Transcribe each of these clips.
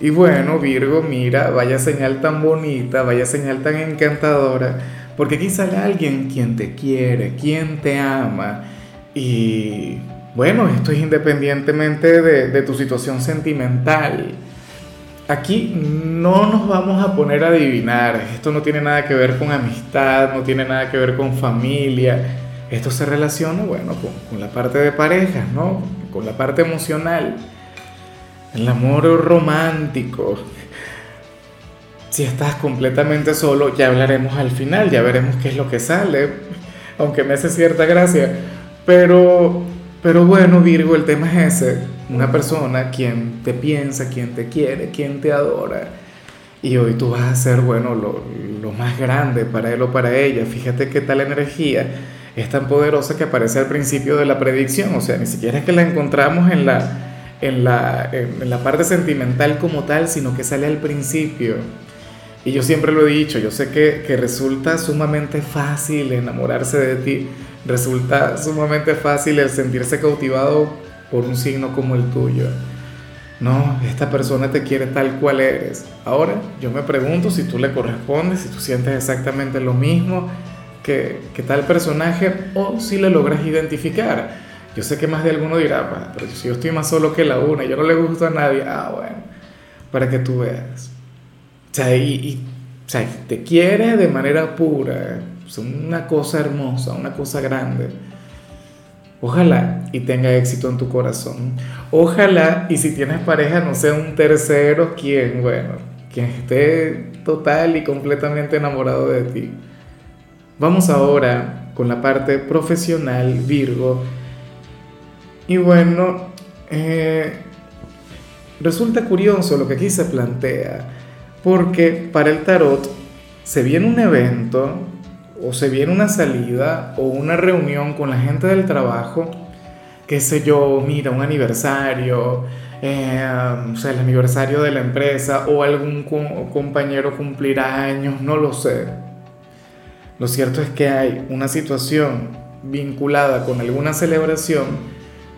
Y bueno, Virgo, mira, vaya señal tan bonita, vaya señal tan encantadora, porque aquí sale alguien quien te quiere, quien te ama. Y bueno, esto es independientemente de, de tu situación sentimental. Aquí no nos vamos a poner a adivinar, esto no tiene nada que ver con amistad, no tiene nada que ver con familia, esto se relaciona, bueno, con, con la parte de pareja, ¿no? Con la parte emocional el amor romántico. Si estás completamente solo, ya hablaremos al final, ya veremos qué es lo que sale, aunque me hace cierta gracia. Pero, pero bueno, Virgo, el tema es ese. Una persona quien te piensa, quien te quiere, quien te adora. Y hoy tú vas a ser, bueno, lo, lo más grande para él o para ella. Fíjate qué tal energía es tan poderosa que aparece al principio de la predicción. O sea, ni siquiera es que la encontramos en la, en la, en la parte sentimental como tal, sino que sale al principio. Y yo siempre lo he dicho, yo sé que, que resulta sumamente fácil enamorarse de ti, resulta sumamente fácil el sentirse cautivado por un signo como el tuyo. No, esta persona te quiere tal cual eres. Ahora yo me pregunto si tú le correspondes, si tú sientes exactamente lo mismo que, que tal personaje o si le logras identificar. Yo sé que más de alguno dirá, pero si yo estoy más solo que la una, yo no le gusto a nadie, ah, bueno, para que tú veas. O sea, y, o sea, te quiere de manera pura, es una cosa hermosa, una cosa grande. Ojalá y tenga éxito en tu corazón. Ojalá y si tienes pareja no sea un tercero quien, bueno, quien esté total y completamente enamorado de ti. Vamos ahora con la parte profesional, Virgo y bueno, eh, resulta curioso lo que aquí se plantea, porque para el tarot se viene un evento o se viene una salida o una reunión con la gente del trabajo, qué sé yo, mira, un aniversario, eh, o sea, el aniversario de la empresa o algún compañero cumplirá años, no lo sé. Lo cierto es que hay una situación vinculada con alguna celebración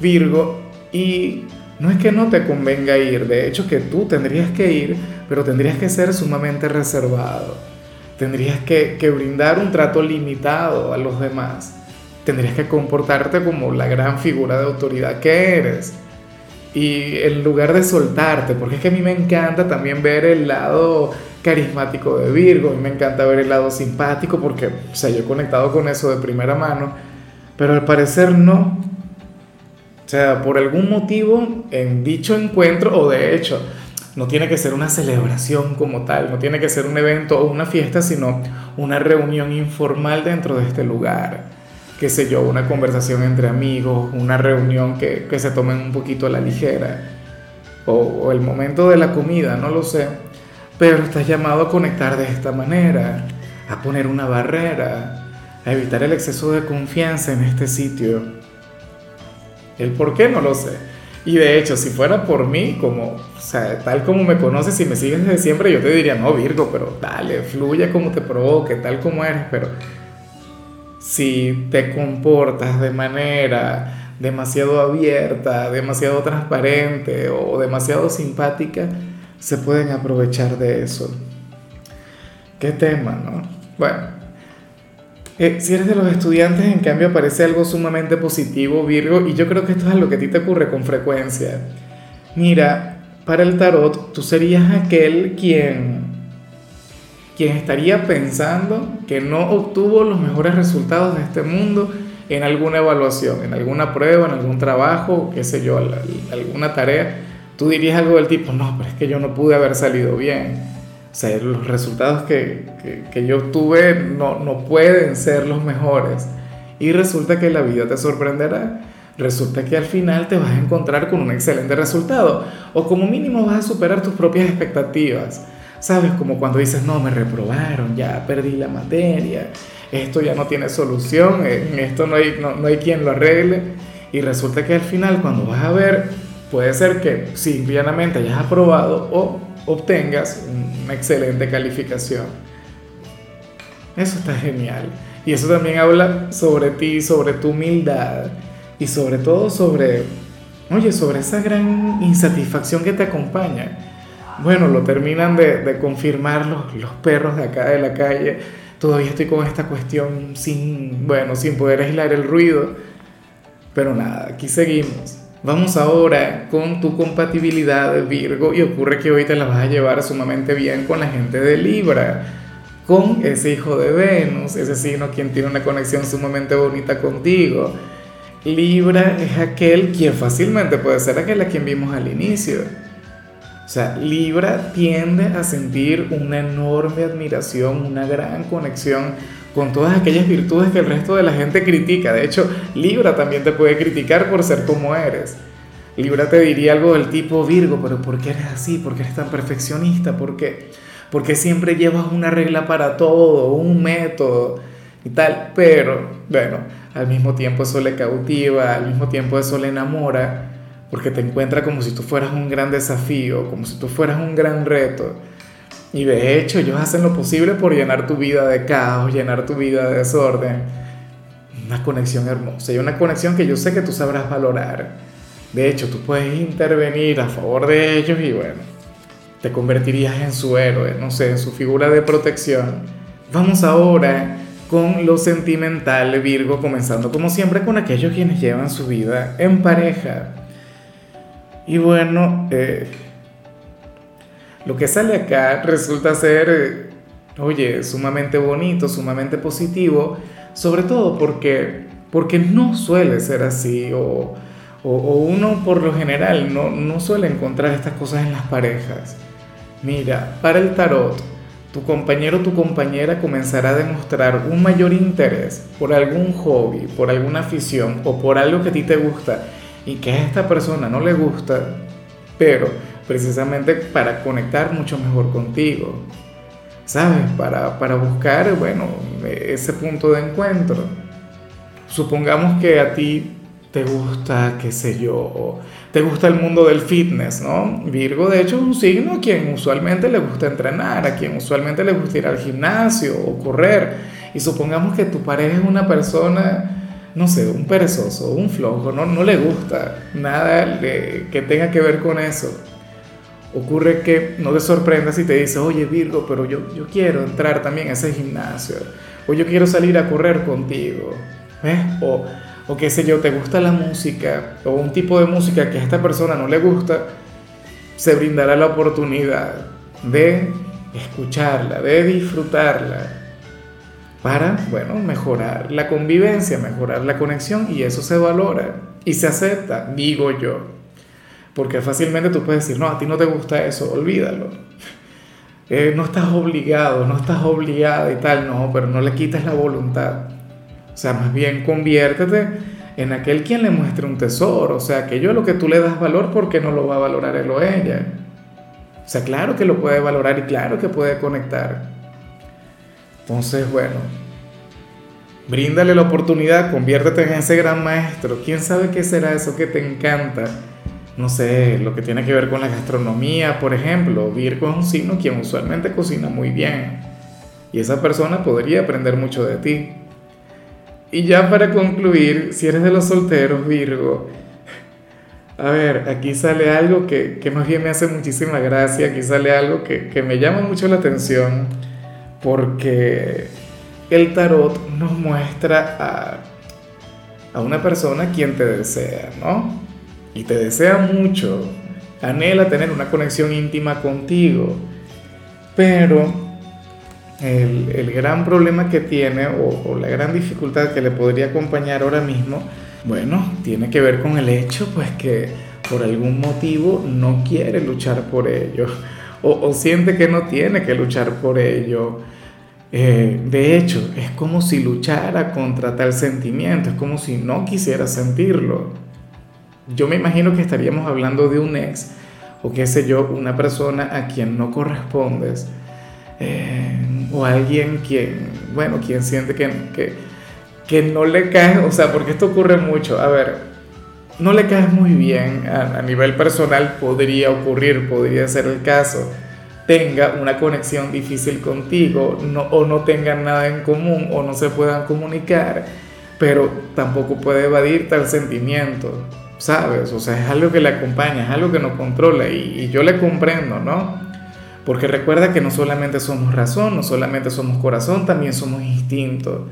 Virgo, y no es que no te convenga ir, de hecho que tú tendrías que ir, pero tendrías que ser sumamente reservado, tendrías que, brindar un trato limitado a los demás, tendrías que comportarte como la gran figura de autoridad que eres. Y en lugar de soltarte, porque es que a mí me encanta también ver el lado carismático de Virgo, y me encanta ver el lado simpático, porque, o sea, yo he conectado con eso de primera mano, pero al parecer no, o sea, por algún motivo en dicho encuentro, o de hecho, no tiene que ser una celebración como tal, no tiene que ser un evento o una fiesta, sino una reunión informal dentro de este lugar. Qué sé yo, una conversación entre amigos, una reunión que, que se tomen un poquito a la ligera, o, o el momento de la comida, no lo sé. Pero estás llamado a conectar de esta manera, a poner una barrera, a evitar el exceso de confianza en este sitio el por qué no lo sé. Y de hecho, si fuera por mí, como, tal como me conoces y me sigues desde siempre, yo te diría, no, Virgo, pero dale, fluye como te provoque, tal como eres, pero si te comportas de manera demasiado abierta, demasiado transparente o demasiado simpática, se pueden aprovechar de eso. ¿Qué tema, no? Bueno, eh, si eres de los estudiantes, en cambio, aparece algo sumamente positivo, Virgo, y yo creo que esto es algo que a ti te ocurre con frecuencia. Mira, para el tarot, tú serías aquel quien, quien estaría pensando que no obtuvo los mejores resultados de este mundo en alguna evaluación, en alguna prueba, en algún trabajo, qué sé yo, alguna tarea. Tú dirías algo del tipo, no, pero es que yo no pude haber salido bien o sea, los resultados que, que, yo obtuve no, no pueden ser los mejores. Y resulta que la vida te sorprenderá. Resulta que al final te vas a encontrar con un excelente resultado. O como mínimo vas a superar tus propias expectativas. ¿Sabes? Como cuando dices, no, me reprobaron, ya perdí la materia, esto ya no tiene solución, en esto no hay, no, no hay quien lo arregle. Y resulta que al final, cuando vas a ver, puede ser que simplemente hayas aprobado o obtengas una excelente calificación. Eso está genial. Y eso también habla sobre ti, sobre tu humildad y sobre todo sobre, oye, sobre esa gran insatisfacción que te acompaña. Bueno, lo terminan de, confirmar los, los perros de acá de la calle. Todavía estoy con esta cuestión sin, bueno, sin poder aislar el ruido. Pero nada, aquí seguimos. Vamos ahora con tu compatibilidad Virgo y ocurre que hoy te la vas a llevar sumamente bien con la gente de Libra, con ese hijo de Venus, ese signo quien tiene una conexión sumamente bonita contigo. Libra es aquel quien fácilmente puede ser aquel a quien vimos al inicio. O sea, Libra tiende a sentir una enorme admiración, una gran conexión con todas aquellas virtudes que el resto de la gente critica. De hecho, Libra también te puede criticar por ser como eres. Libra te diría algo del tipo Virgo, pero ¿por qué eres así? ¿Por qué eres tan perfeccionista? ¿Por qué? Porque siempre llevas una regla para todo, un método y tal. Pero, bueno, al mismo tiempo eso le cautiva, al mismo tiempo eso le enamora, porque te encuentra como si tú fueras un gran desafío, como si tú fueras un gran reto. Y de hecho ellos hacen lo posible por llenar tu vida de caos, llenar tu vida de desorden. Una conexión hermosa y una conexión que yo sé que tú sabrás valorar. De hecho, tú puedes intervenir a favor de ellos y bueno, te convertirías en su héroe, no sé, en su figura de protección. Vamos ahora con lo sentimental, Virgo, comenzando como siempre con aquellos quienes llevan su vida en pareja. Y bueno, eh, lo que sale acá resulta ser, eh, oye, sumamente bonito, sumamente positivo, sobre todo porque, porque no suele ser así o, uno por lo general no, no suele encontrar estas cosas en las parejas. Mira, para el tarot, tu compañero o tu compañera comenzará a demostrar un mayor interés por algún hobby, por alguna afición o por algo que a ti te gusta y que a esta persona no le gusta, pero precisamente para conectar mucho mejor contigo, ¿sabes? Para, para buscar, bueno, ese punto de encuentro. Supongamos que a ti te gusta, qué sé yo, te gusta el mundo del fitness, ¿no? Virgo, de hecho, es un signo a quien usualmente le gusta entrenar, a quien usualmente le gusta ir al gimnasio o correr. Y supongamos que tu pareja es una persona, no sé, un perezoso, un flojo, no, no le gusta nada que tenga que ver con eso ocurre que no te sorprendas si te dice, oye Virgo, pero yo, yo quiero entrar también a ese gimnasio, o yo quiero salir a correr contigo, O, o qué sé yo, te gusta la música, o un tipo de música que a esta persona no le gusta, se brindará la oportunidad de escucharla, de disfrutarla, para, bueno, mejorar la convivencia, mejorar la conexión, y eso se valora y se acepta, digo yo. Porque fácilmente tú puedes decir, no, a ti no te gusta eso, olvídalo. Eh, no estás obligado, no estás obligada y tal, no, pero no le quites la voluntad. O sea, más bien conviértete en aquel quien le muestre un tesoro. O sea, aquello a lo que tú le das valor, porque no lo va a valorar él o ella? O sea, claro que lo puede valorar y claro que puede conectar. Entonces, bueno, bríndale la oportunidad, conviértete en ese gran maestro. ¿Quién sabe qué será eso que te encanta? No sé, lo que tiene que ver con la gastronomía, por ejemplo. Virgo es un signo quien usualmente cocina muy bien. Y esa persona podría aprender mucho de ti. Y ya para concluir, si eres de los solteros, Virgo, a ver, aquí sale algo que, que más bien me hace muchísima gracia, aquí sale algo que, que me llama mucho la atención, porque el tarot nos muestra a, a una persona quien te desea, ¿no? Y te desea mucho, anhela tener una conexión íntima contigo, pero el, gran problema que tiene o, la gran dificultad que le podría acompañar ahora mismo, bueno, tiene que ver con el hecho pues que por algún motivo no quiere luchar por ello o, siente que no tiene que luchar por ello. Eh, de hecho, es como si luchara contra tal sentimiento, es como si no quisiera sentirlo yo me imagino que estaríamos hablando de un ex o qué sé yo, una persona a quien no correspondes, eh, o alguien quien, bueno, quien siente que, que, no le cae, o sea, porque esto ocurre mucho, a ver, no le caes muy bien a, nivel personal, podría ocurrir, podría ser el caso, tenga una conexión difícil contigo, o no tengan nada en común, o no se puedan comunicar, pero tampoco puede evadir tal sentimiento. ¿Sabes? O sea, es algo que le acompaña, es algo que nos controla y, yo le comprendo, ¿no? Porque recuerda que no solamente somos razón, no solamente somos corazón, también somos instinto,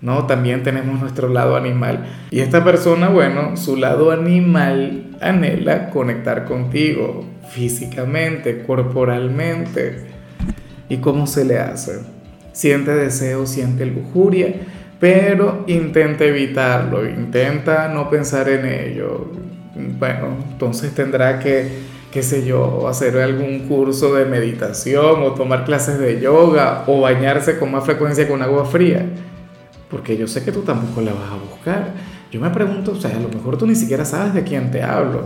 ¿no? También tenemos nuestro lado animal. Y esta persona, bueno, su lado animal anhela conectar contigo físicamente, corporalmente. ¿Y cómo se le hace? Siente deseo, siente lujuria pero intenta evitarlo, intenta no pensar en ello. Bueno, entonces tendrá que, qué sé yo, hacer algún curso de meditación o tomar clases de yoga o bañarse con más frecuencia con agua fría, porque yo sé que tú tampoco la vas a buscar. Yo me pregunto, o sea, a lo mejor tú ni siquiera sabes de quién te hablo,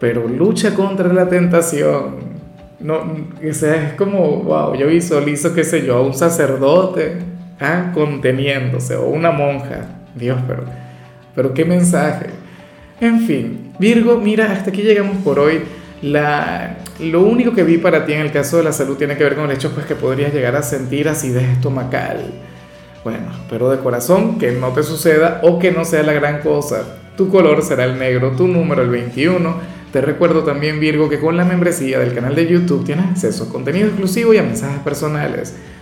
pero lucha contra la tentación. No, o sea, es como, wow, yo visualizo, qué sé yo, un sacerdote ¿ah? conteniéndose, o una monja. Dios, pero, pero qué mensaje. En fin, Virgo, mira, hasta aquí llegamos por hoy. La, lo único que vi para ti en el caso de la salud tiene que ver con el hecho pues, que podrías llegar a sentir acidez estomacal. Bueno, pero de corazón que no te suceda o que no sea la gran cosa. Tu color será el negro, tu número el 21. Te recuerdo también, Virgo, que con la membresía del canal de YouTube tienes acceso a contenido exclusivo y a mensajes personales